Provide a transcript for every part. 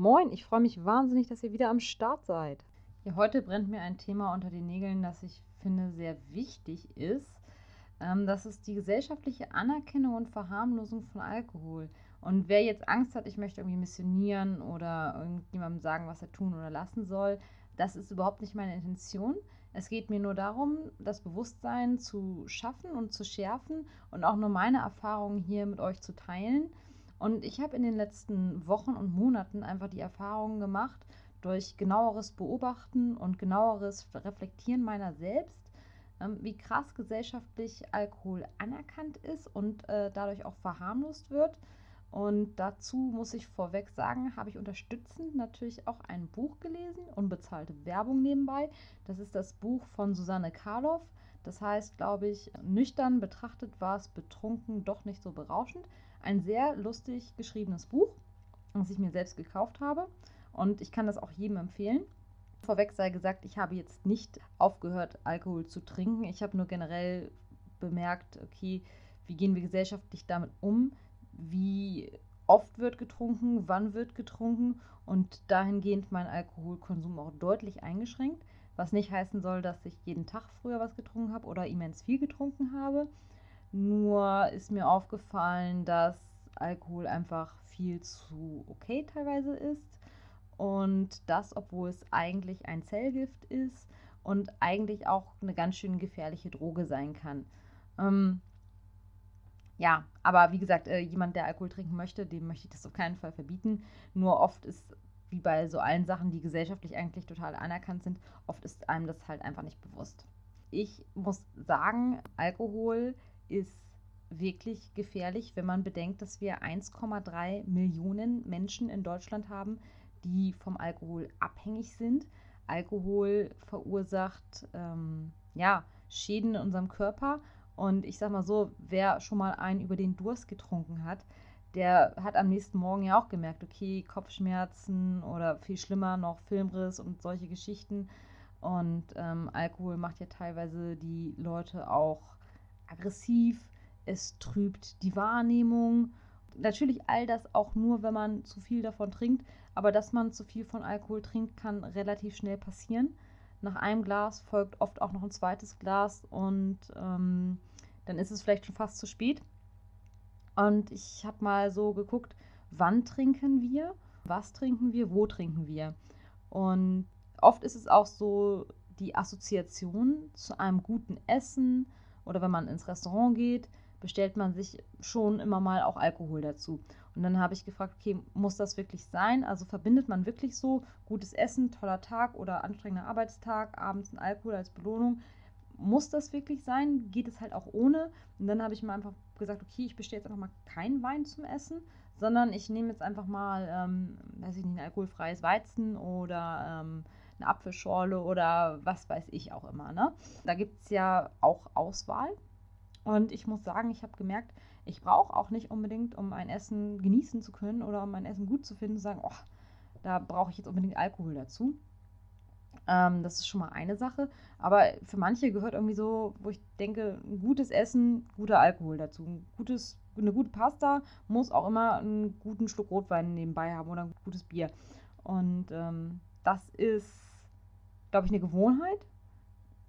Moin, ich freue mich wahnsinnig, dass ihr wieder am Start seid. Ja, heute brennt mir ein Thema unter den Nägeln, das ich finde sehr wichtig ist. Ähm, das ist die gesellschaftliche Anerkennung und Verharmlosung von Alkohol. Und wer jetzt Angst hat, ich möchte irgendwie missionieren oder irgendjemandem sagen, was er tun oder lassen soll, das ist überhaupt nicht meine Intention. Es geht mir nur darum, das Bewusstsein zu schaffen und zu schärfen und auch nur meine Erfahrungen hier mit euch zu teilen und ich habe in den letzten Wochen und Monaten einfach die Erfahrung gemacht, durch genaueres Beobachten und genaueres Reflektieren meiner selbst, ähm, wie krass gesellschaftlich Alkohol anerkannt ist und äh, dadurch auch verharmlost wird. Und dazu muss ich vorweg sagen, habe ich unterstützend natürlich auch ein Buch gelesen, unbezahlte Werbung nebenbei. Das ist das Buch von Susanne Karloff. Das heißt, glaube ich, nüchtern betrachtet war es betrunken doch nicht so berauschend. Ein sehr lustig geschriebenes Buch, das ich mir selbst gekauft habe. Und ich kann das auch jedem empfehlen. Vorweg sei gesagt, ich habe jetzt nicht aufgehört, Alkohol zu trinken. Ich habe nur generell bemerkt, okay, wie gehen wir gesellschaftlich damit um? Wie oft wird getrunken? Wann wird getrunken? Und dahingehend mein Alkoholkonsum auch deutlich eingeschränkt. Was nicht heißen soll, dass ich jeden Tag früher was getrunken habe oder immens viel getrunken habe. Nur ist mir aufgefallen, dass Alkohol einfach viel zu okay teilweise ist. Und das, obwohl es eigentlich ein Zellgift ist und eigentlich auch eine ganz schön gefährliche Droge sein kann. Ähm, ja, aber wie gesagt, äh, jemand, der Alkohol trinken möchte, dem möchte ich das auf keinen Fall verbieten. Nur oft ist, wie bei so allen Sachen, die gesellschaftlich eigentlich total anerkannt sind, oft ist einem das halt einfach nicht bewusst. Ich muss sagen, Alkohol ist wirklich gefährlich, wenn man bedenkt, dass wir 1,3 Millionen Menschen in Deutschland haben, die vom Alkohol abhängig sind. Alkohol verursacht ähm, ja, Schäden in unserem Körper. Und ich sag mal so, wer schon mal einen über den Durst getrunken hat, der hat am nächsten Morgen ja auch gemerkt, okay, Kopfschmerzen oder viel schlimmer noch Filmriss und solche Geschichten. Und ähm, Alkohol macht ja teilweise die Leute auch aggressiv, es trübt die Wahrnehmung. Natürlich all das auch nur, wenn man zu viel davon trinkt, aber dass man zu viel von Alkohol trinkt, kann relativ schnell passieren. Nach einem Glas folgt oft auch noch ein zweites Glas und ähm, dann ist es vielleicht schon fast zu spät. Und ich habe mal so geguckt, wann trinken wir, was trinken wir, wo trinken wir. Und oft ist es auch so die Assoziation zu einem guten Essen, oder wenn man ins Restaurant geht, bestellt man sich schon immer mal auch Alkohol dazu. Und dann habe ich gefragt, okay, muss das wirklich sein? Also verbindet man wirklich so gutes Essen, toller Tag oder anstrengender Arbeitstag, abends ein Alkohol als Belohnung? Muss das wirklich sein? Geht es halt auch ohne? Und dann habe ich mir einfach gesagt, okay, ich bestelle jetzt einfach mal keinen Wein zum Essen, sondern ich nehme jetzt einfach mal, ähm, weiß ich nicht, ein alkoholfreies Weizen oder ähm, eine Apfelschorle oder was weiß ich auch immer. Ne? Da gibt es ja auch Auswahl. Und ich muss sagen, ich habe gemerkt, ich brauche auch nicht unbedingt, um ein Essen genießen zu können oder um ein Essen gut zu finden, zu sagen, oh, da brauche ich jetzt unbedingt Alkohol dazu. Ähm, das ist schon mal eine Sache. Aber für manche gehört irgendwie so, wo ich denke, ein gutes Essen, guter Alkohol dazu. Ein gutes, eine gute Pasta muss auch immer einen guten Schluck Rotwein nebenbei haben oder ein gutes Bier. Und ähm, das ist glaube ich, eine Gewohnheit,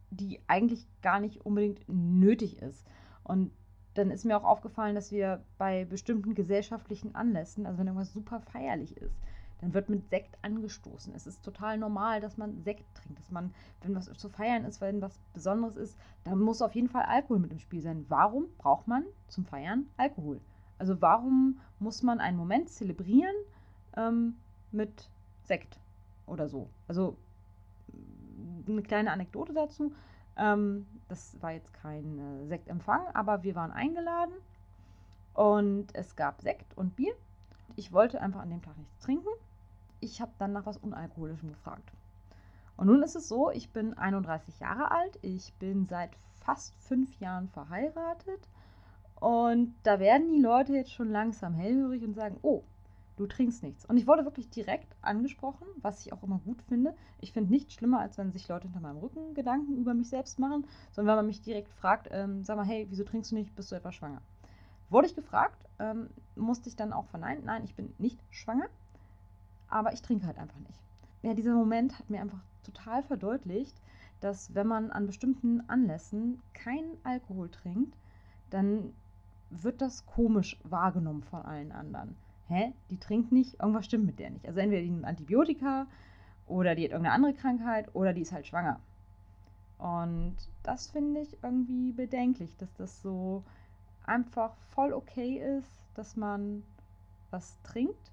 die eigentlich gar nicht unbedingt nötig ist. Und dann ist mir auch aufgefallen, dass wir bei bestimmten gesellschaftlichen Anlässen, also wenn irgendwas super feierlich ist, dann wird mit Sekt angestoßen. Es ist total normal, dass man Sekt trinkt, dass man, wenn was zu feiern ist, wenn was Besonderes ist, dann muss auf jeden Fall Alkohol mit im Spiel sein. Warum braucht man zum Feiern Alkohol? Also warum muss man einen Moment zelebrieren ähm, mit Sekt oder so? Also eine kleine Anekdote dazu. Ähm, das war jetzt kein äh, Sektempfang, aber wir waren eingeladen und es gab Sekt und Bier. Ich wollte einfach an dem Tag nichts trinken. Ich habe dann nach was Unalkoholischem gefragt. Und nun ist es so, ich bin 31 Jahre alt, ich bin seit fast fünf Jahren verheiratet und da werden die Leute jetzt schon langsam hellhörig und sagen, oh, du trinkst nichts. Und ich wurde wirklich direkt angesprochen, was ich auch immer gut finde. Ich finde nichts schlimmer, als wenn sich Leute hinter meinem Rücken Gedanken über mich selbst machen, sondern wenn man mich direkt fragt, ähm, sag mal, hey, wieso trinkst du nicht, bist du etwa schwanger? Wurde ich gefragt, ähm, musste ich dann auch verneinen, nein, ich bin nicht schwanger. Aber ich trinke halt einfach nicht. Ja, dieser Moment hat mir einfach total verdeutlicht, dass wenn man an bestimmten Anlässen keinen Alkohol trinkt, dann wird das komisch wahrgenommen von allen anderen. Hä? Die trinkt nicht, irgendwas stimmt mit der nicht. Also entweder die nimmt Antibiotika oder die hat irgendeine andere Krankheit oder die ist halt schwanger. Und das finde ich irgendwie bedenklich, dass das so einfach voll okay ist, dass man was trinkt,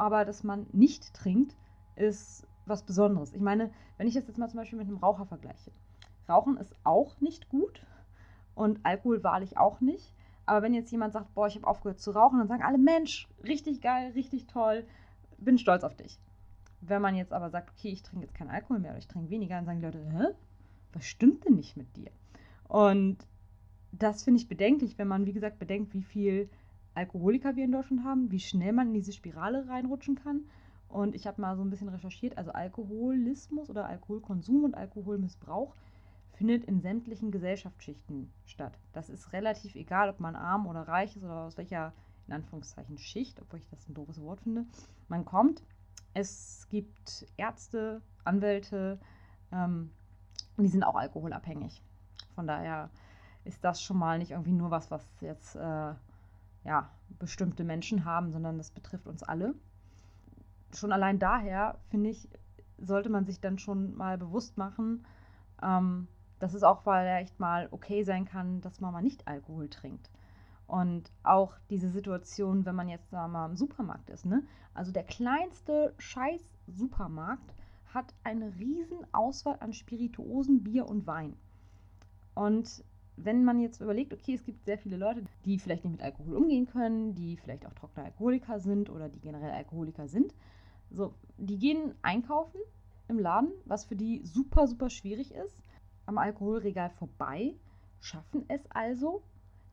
aber dass man nicht trinkt, ist was Besonderes. Ich meine, wenn ich das jetzt mal zum Beispiel mit einem Raucher vergleiche. Rauchen ist auch nicht gut und Alkohol wahrlich auch nicht. Aber wenn jetzt jemand sagt, boah, ich habe aufgehört zu rauchen, dann sagen alle, Mensch, richtig geil, richtig toll, bin stolz auf dich. Wenn man jetzt aber sagt, okay, ich trinke jetzt keinen Alkohol mehr oder ich trinke weniger, dann sagen die Leute, hä? Was stimmt denn nicht mit dir? Und das finde ich bedenklich, wenn man, wie gesagt, bedenkt, wie viel Alkoholiker wir in Deutschland haben, wie schnell man in diese Spirale reinrutschen kann. Und ich habe mal so ein bisschen recherchiert, also Alkoholismus oder Alkoholkonsum und Alkoholmissbrauch findet in sämtlichen Gesellschaftsschichten statt. Das ist relativ egal, ob man arm oder reich ist oder aus welcher, in Anführungszeichen, Schicht, obwohl ich das ein doofes Wort finde. Man kommt, es gibt Ärzte, Anwälte, ähm, die sind auch alkoholabhängig. Von daher ist das schon mal nicht irgendwie nur was, was jetzt äh, ja, bestimmte Menschen haben, sondern das betrifft uns alle. Schon allein daher, finde ich, sollte man sich dann schon mal bewusst machen, ähm, dass es auch vielleicht mal okay sein kann, dass man mal nicht Alkohol trinkt. Und auch diese Situation, wenn man jetzt sagen mal im Supermarkt ist, ne? Also der kleinste Scheiß Supermarkt hat eine riesen Auswahl an Spirituosen, Bier und Wein. Und wenn man jetzt überlegt, okay, es gibt sehr viele Leute, die vielleicht nicht mit Alkohol umgehen können, die vielleicht auch trockene Alkoholiker sind oder die generell Alkoholiker sind, so, die gehen einkaufen im Laden, was für die super, super schwierig ist am Alkoholregal vorbei, schaffen es also,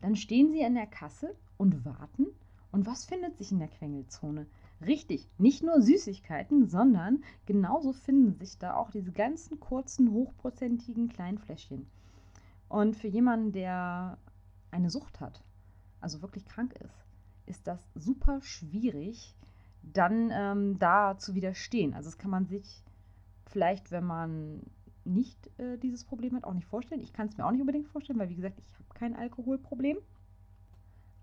dann stehen sie an der Kasse und warten. Und was findet sich in der Quengelzone? Richtig, nicht nur Süßigkeiten, sondern genauso finden sich da auch diese ganzen kurzen, hochprozentigen kleinen Fläschchen. Und für jemanden, der eine Sucht hat, also wirklich krank ist, ist das super schwierig, dann ähm, da zu widerstehen. Also das kann man sich vielleicht, wenn man nicht äh, dieses Problem hat, auch nicht vorstellen. Ich kann es mir auch nicht unbedingt vorstellen, weil wie gesagt, ich habe kein Alkoholproblem.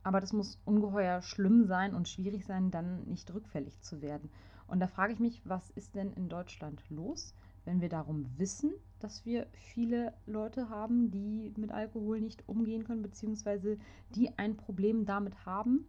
Aber das muss ungeheuer schlimm sein und schwierig sein, dann nicht rückfällig zu werden. Und da frage ich mich, was ist denn in Deutschland los, wenn wir darum wissen, dass wir viele Leute haben, die mit Alkohol nicht umgehen können, beziehungsweise die ein Problem damit haben?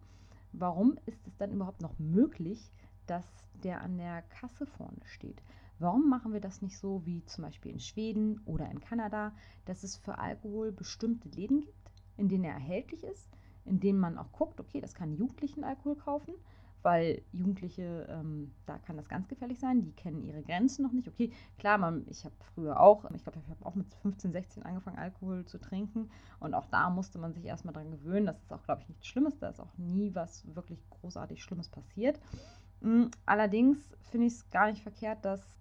Warum ist es dann überhaupt noch möglich, dass der an der Kasse vorne steht? Warum machen wir das nicht so wie zum Beispiel in Schweden oder in Kanada, dass es für Alkohol bestimmte Läden gibt, in denen er erhältlich ist, in denen man auch guckt, okay, das kann Jugendlichen Alkohol kaufen, weil Jugendliche, ähm, da kann das ganz gefährlich sein, die kennen ihre Grenzen noch nicht. Okay, klar, man, ich habe früher auch, ich glaube, ich habe auch mit 15, 16 angefangen, Alkohol zu trinken und auch da musste man sich erstmal dran gewöhnen. Das ist auch, glaube ich, nichts Schlimmes, da ist auch nie was wirklich großartig Schlimmes passiert. Mm, allerdings finde ich es gar nicht verkehrt, dass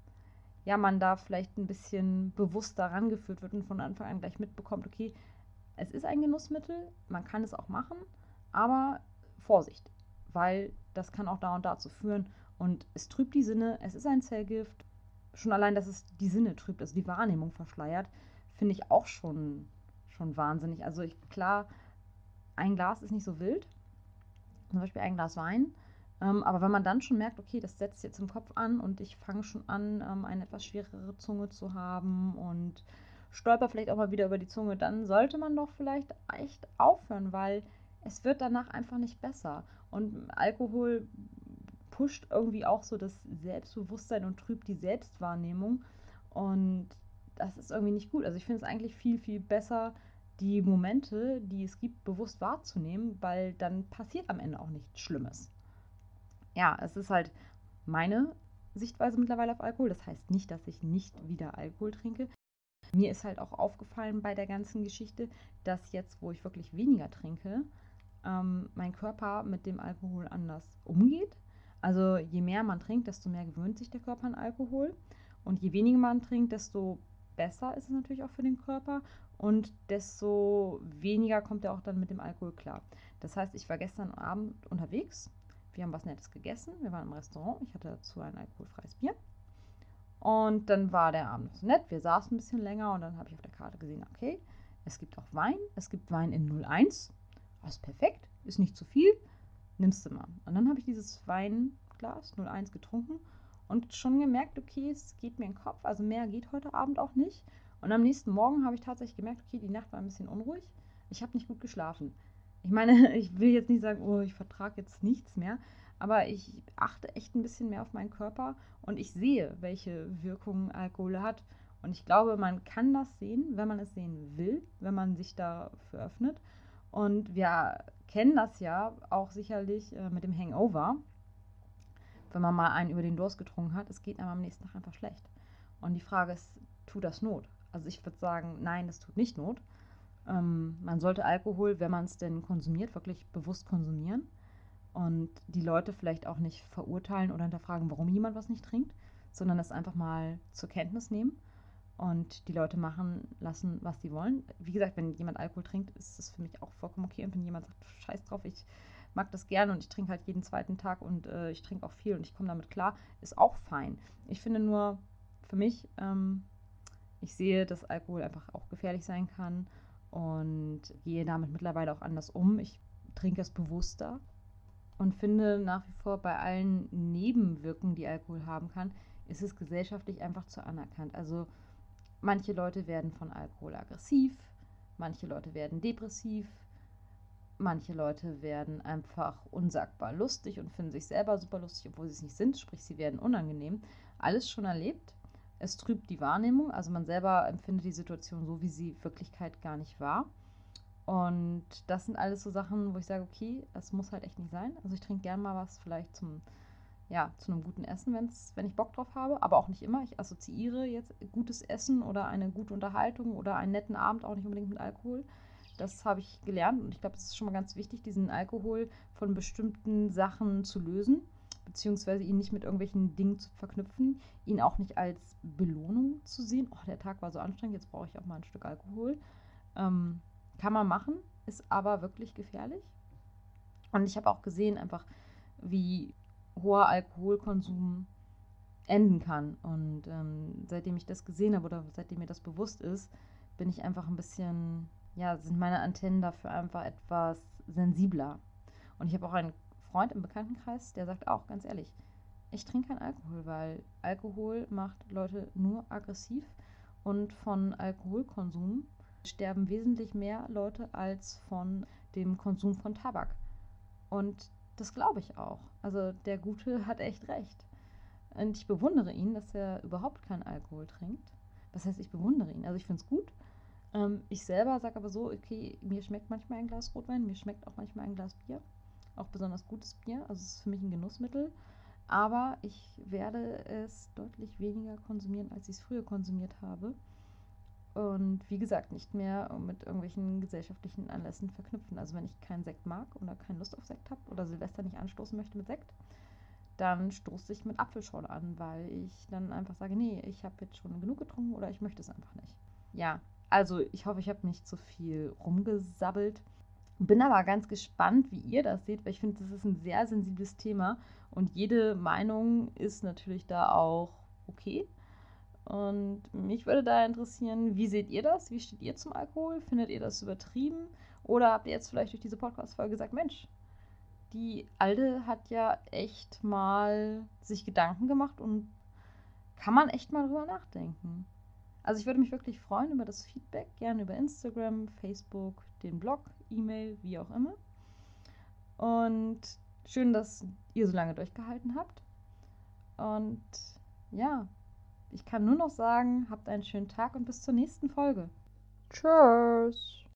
ja, man da vielleicht ein bisschen bewusster rangeführt wird und von Anfang an gleich mitbekommt, okay, es ist ein Genussmittel, man kann es auch machen, aber Vorsicht, weil das kann auch da und dazu führen und es trübt die Sinne, es ist ein Zellgift. Schon allein, dass es die Sinne trübt, also die Wahrnehmung verschleiert, finde ich auch schon, schon wahnsinnig. Also ich, klar, ein Glas ist nicht so wild, zum Beispiel ein Glas Wein, ähm, aber wenn man dann schon merkt, okay, das setzt jetzt im Kopf an und ich fange schon an, ähm, eine etwas schwerere Zunge zu haben und stolper vielleicht auch mal wieder über die Zunge, dann sollte man doch vielleicht echt aufhören, weil es wird danach einfach nicht besser. Und Alkohol pusht irgendwie auch so das Selbstbewusstsein und trübt die Selbstwahrnehmung. Und das ist irgendwie nicht gut. Also ich finde es eigentlich viel, viel besser, die Momente, die es gibt, bewusst wahrzunehmen, weil dann passiert am Ende auch nichts Schlimmes ja, es ist halt meine Sichtweise mittlerweile auf Alkohol. Das heißt nicht, dass ich nicht wieder Alkohol trinke. Mir ist halt auch aufgefallen bei der ganzen Geschichte, dass jetzt, wo ich wirklich weniger trinke, ähm, mein Körper mit dem Alkohol anders umgeht. Also je mehr man trinkt, desto mehr gewöhnt sich der Körper an Alkohol. Und je weniger man trinkt, desto besser ist es natürlich auch für den Körper und desto weniger kommt er auch dann mit dem Alkohol klar. Das heißt, ich war gestern Abend unterwegs wir haben was Nettes gegessen, wir waren im Restaurant, ich hatte dazu ein alkoholfreies Bier. Und dann war der Abend so nett, wir saßen ein bisschen länger und dann habe ich auf der Karte gesehen, okay, es gibt auch Wein, es gibt Wein in 01, das ist perfekt, ist nicht zu viel, nimmst du mal. Und dann habe ich dieses Weinglas 01 getrunken und schon gemerkt, okay, es geht mir in den Kopf, also mehr geht heute Abend auch nicht. Und am nächsten Morgen habe ich tatsächlich gemerkt, okay, die Nacht war ein bisschen unruhig, ich habe nicht gut geschlafen. Ich meine, ich will jetzt nicht sagen, oh, ich vertrage jetzt nichts mehr, aber ich achte echt ein bisschen mehr auf meinen Körper und ich sehe, welche Wirkungen Alkohol hat. Und ich glaube, man kann das sehen, wenn man es sehen will, wenn man sich dafür öffnet. Und wir kennen das ja auch sicherlich äh, mit dem Hangover. Wenn man mal einen über den Durst getrunken hat, es geht einem am nächsten Tag einfach schlecht. Und die Frage ist, tut das Not? Also ich würde sagen, nein, das tut nicht Not. Ähm, man sollte Alkohol, wenn man es denn konsumiert, wirklich bewusst konsumieren und die Leute vielleicht auch nicht verurteilen oder hinterfragen, warum jemand was nicht trinkt, sondern es einfach mal zur Kenntnis nehmen und die Leute machen lassen, was sie wollen. Wie gesagt, wenn jemand Alkohol trinkt, ist es für mich auch vollkommen okay. Und wenn jemand sagt, scheiß drauf, ich mag das gerne und ich trinke halt jeden zweiten Tag und äh, ich trinke auch viel und ich komme damit klar, ist auch fein. Ich finde nur für mich, ähm, ich sehe, dass Alkohol einfach auch gefährlich sein kann und gehe damit mittlerweile auch anders um. Ich trinke es bewusster und finde nach wie vor bei allen Nebenwirkungen, die Alkohol haben kann, ist es gesellschaftlich einfach zu anerkannt. Also manche Leute werden von Alkohol aggressiv, manche Leute werden depressiv, manche Leute werden einfach unsagbar lustig und finden sich selber super lustig, obwohl sie es nicht sind, sprich sie werden unangenehm. Alles schon erlebt es trübt die Wahrnehmung, also man selber empfindet die Situation so, wie sie in Wirklichkeit gar nicht war. Und das sind alles so Sachen, wo ich sage, okay, das muss halt echt nicht sein. Also ich trinke gerne mal was vielleicht zum, ja, zu einem guten Essen, wenn's, wenn ich Bock drauf habe, aber auch nicht immer. Ich assoziiere jetzt gutes Essen oder eine gute Unterhaltung oder einen netten Abend auch nicht unbedingt mit Alkohol. Das habe ich gelernt und ich glaube, es ist schon mal ganz wichtig, diesen Alkohol von bestimmten Sachen zu lösen beziehungsweise ihn nicht mit irgendwelchen Dingen zu verknüpfen, ihn auch nicht als Belohnung zu sehen. Oh, der Tag war so anstrengend, jetzt brauche ich auch mal ein Stück Alkohol. Ähm, kann man machen, ist aber wirklich gefährlich. Und ich habe auch gesehen, einfach, wie hoher Alkoholkonsum enden kann. Und ähm, seitdem ich das gesehen habe oder seitdem mir das bewusst ist, bin ich einfach ein bisschen, ja, sind meine Antennen dafür einfach etwas sensibler. Und ich habe auch einen Freund im Bekanntenkreis, der sagt auch ganz ehrlich, ich trinke keinen Alkohol, weil Alkohol macht Leute nur aggressiv und von Alkoholkonsum sterben wesentlich mehr Leute als von dem Konsum von Tabak. Und das glaube ich auch. Also der Gute hat echt recht. Und ich bewundere ihn, dass er überhaupt keinen Alkohol trinkt. Was heißt, ich bewundere ihn? Also ich finde es gut. Ähm, ich selber sage aber so, okay, mir schmeckt manchmal ein Glas Rotwein, mir schmeckt auch manchmal ein Glas Bier auch besonders gutes Bier. Also es ist für mich ein Genussmittel. Aber ich werde es deutlich weniger konsumieren, als ich es früher konsumiert habe. Und wie gesagt, nicht mehr mit irgendwelchen gesellschaftlichen Anlässen verknüpfen. Also wenn ich keinen Sekt mag oder keine Lust auf Sekt habe oder Silvester nicht anstoßen möchte mit Sekt, dann stoße ich mit Apfelschorle an, weil ich dann einfach sage, nee, ich habe jetzt schon genug getrunken oder ich möchte es einfach nicht. Ja, also ich hoffe, ich habe nicht zu viel rumgesabbelt. Bin aber ganz gespannt, wie ihr das seht, weil ich finde, das ist ein sehr sensibles Thema und jede Meinung ist natürlich da auch okay. Und mich würde da interessieren, wie seht ihr das? Wie steht ihr zum Alkohol? Findet ihr das übertrieben? Oder habt ihr jetzt vielleicht durch diese Podcast-Folge gesagt, Mensch, die Alte hat ja echt mal sich Gedanken gemacht und kann man echt mal drüber nachdenken. Also ich würde mich wirklich freuen über das Feedback, gerne über Instagram, Facebook, den Blog, E-Mail, wie auch immer. Und schön, dass ihr so lange durchgehalten habt. Und ja, ich kann nur noch sagen, habt einen schönen Tag und bis zur nächsten Folge. Tschüss.